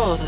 Oh.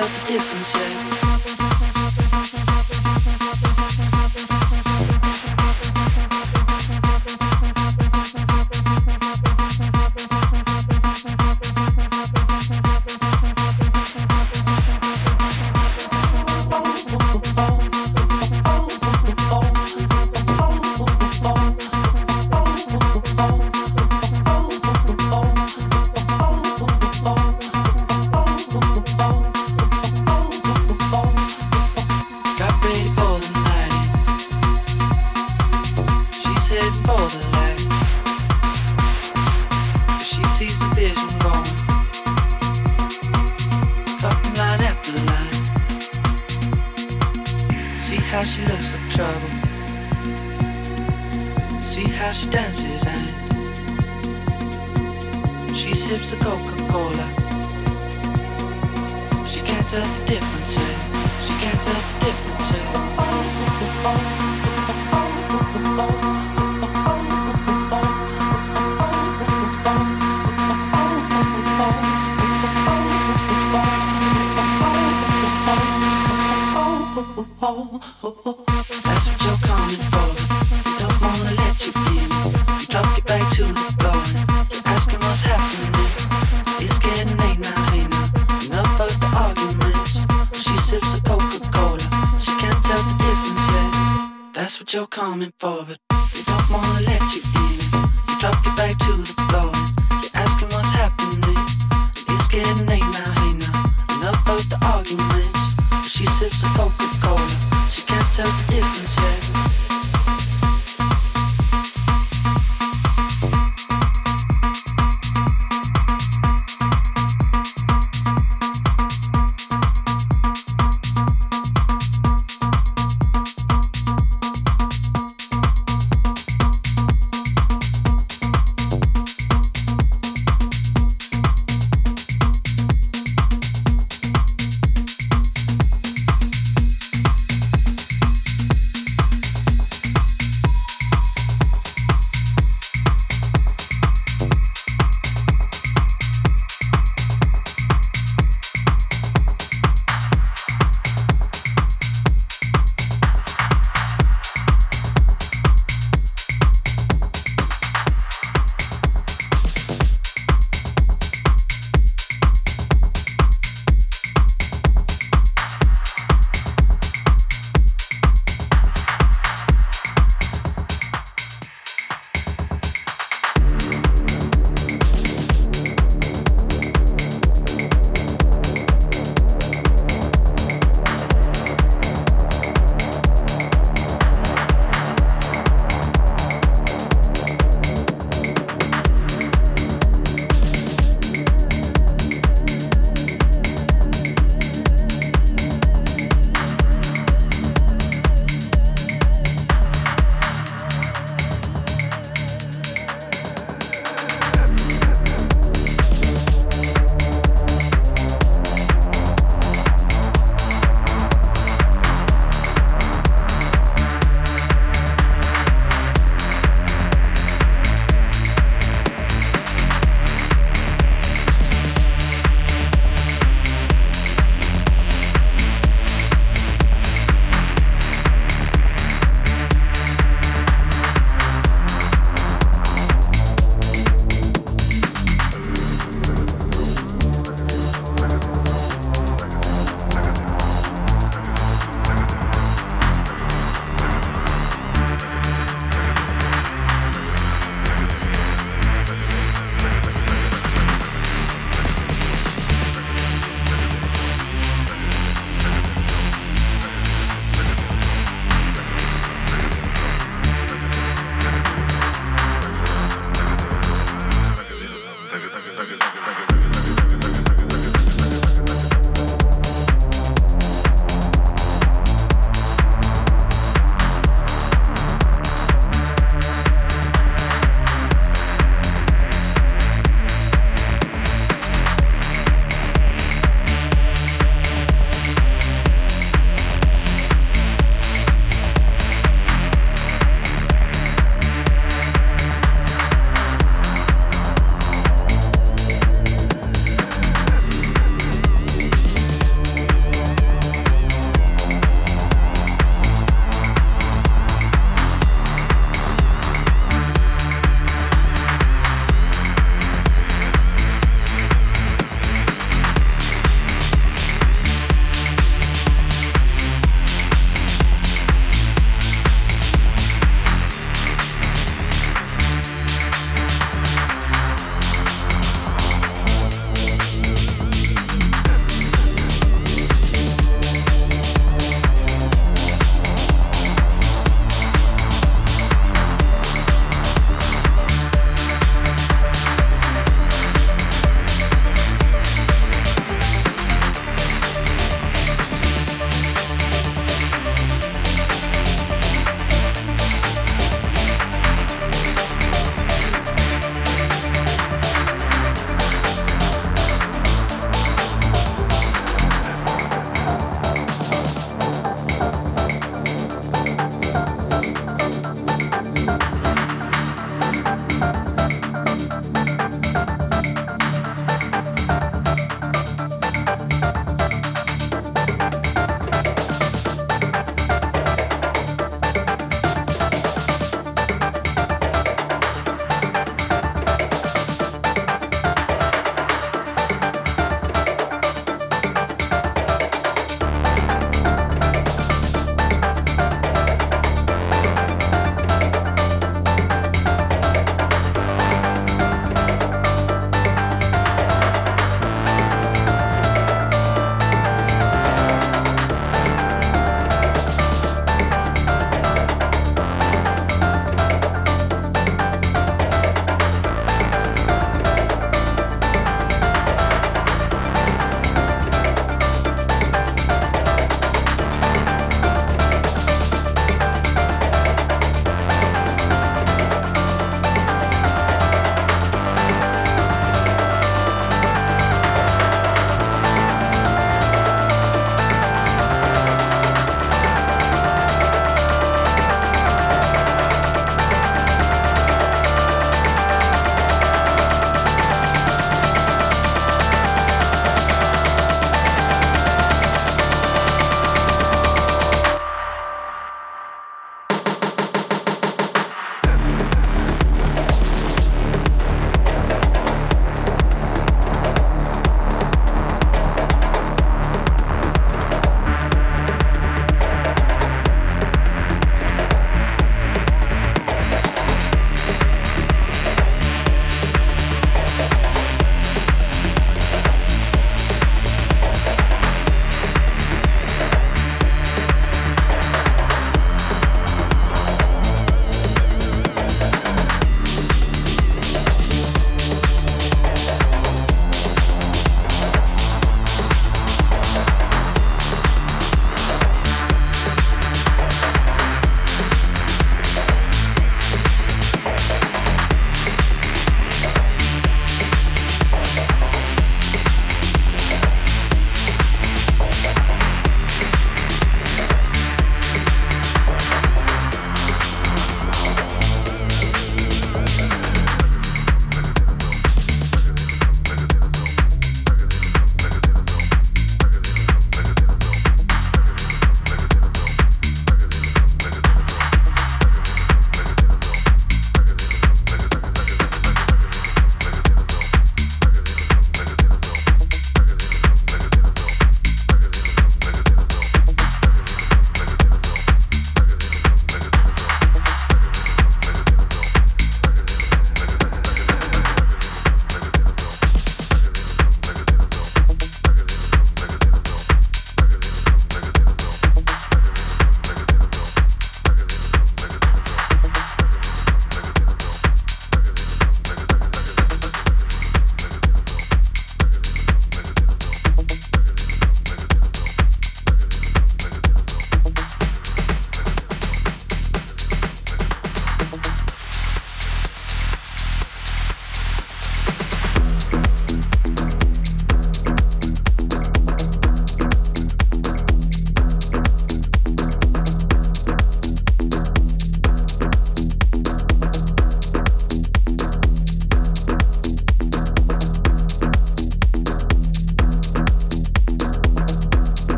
yourself the difference, yeah.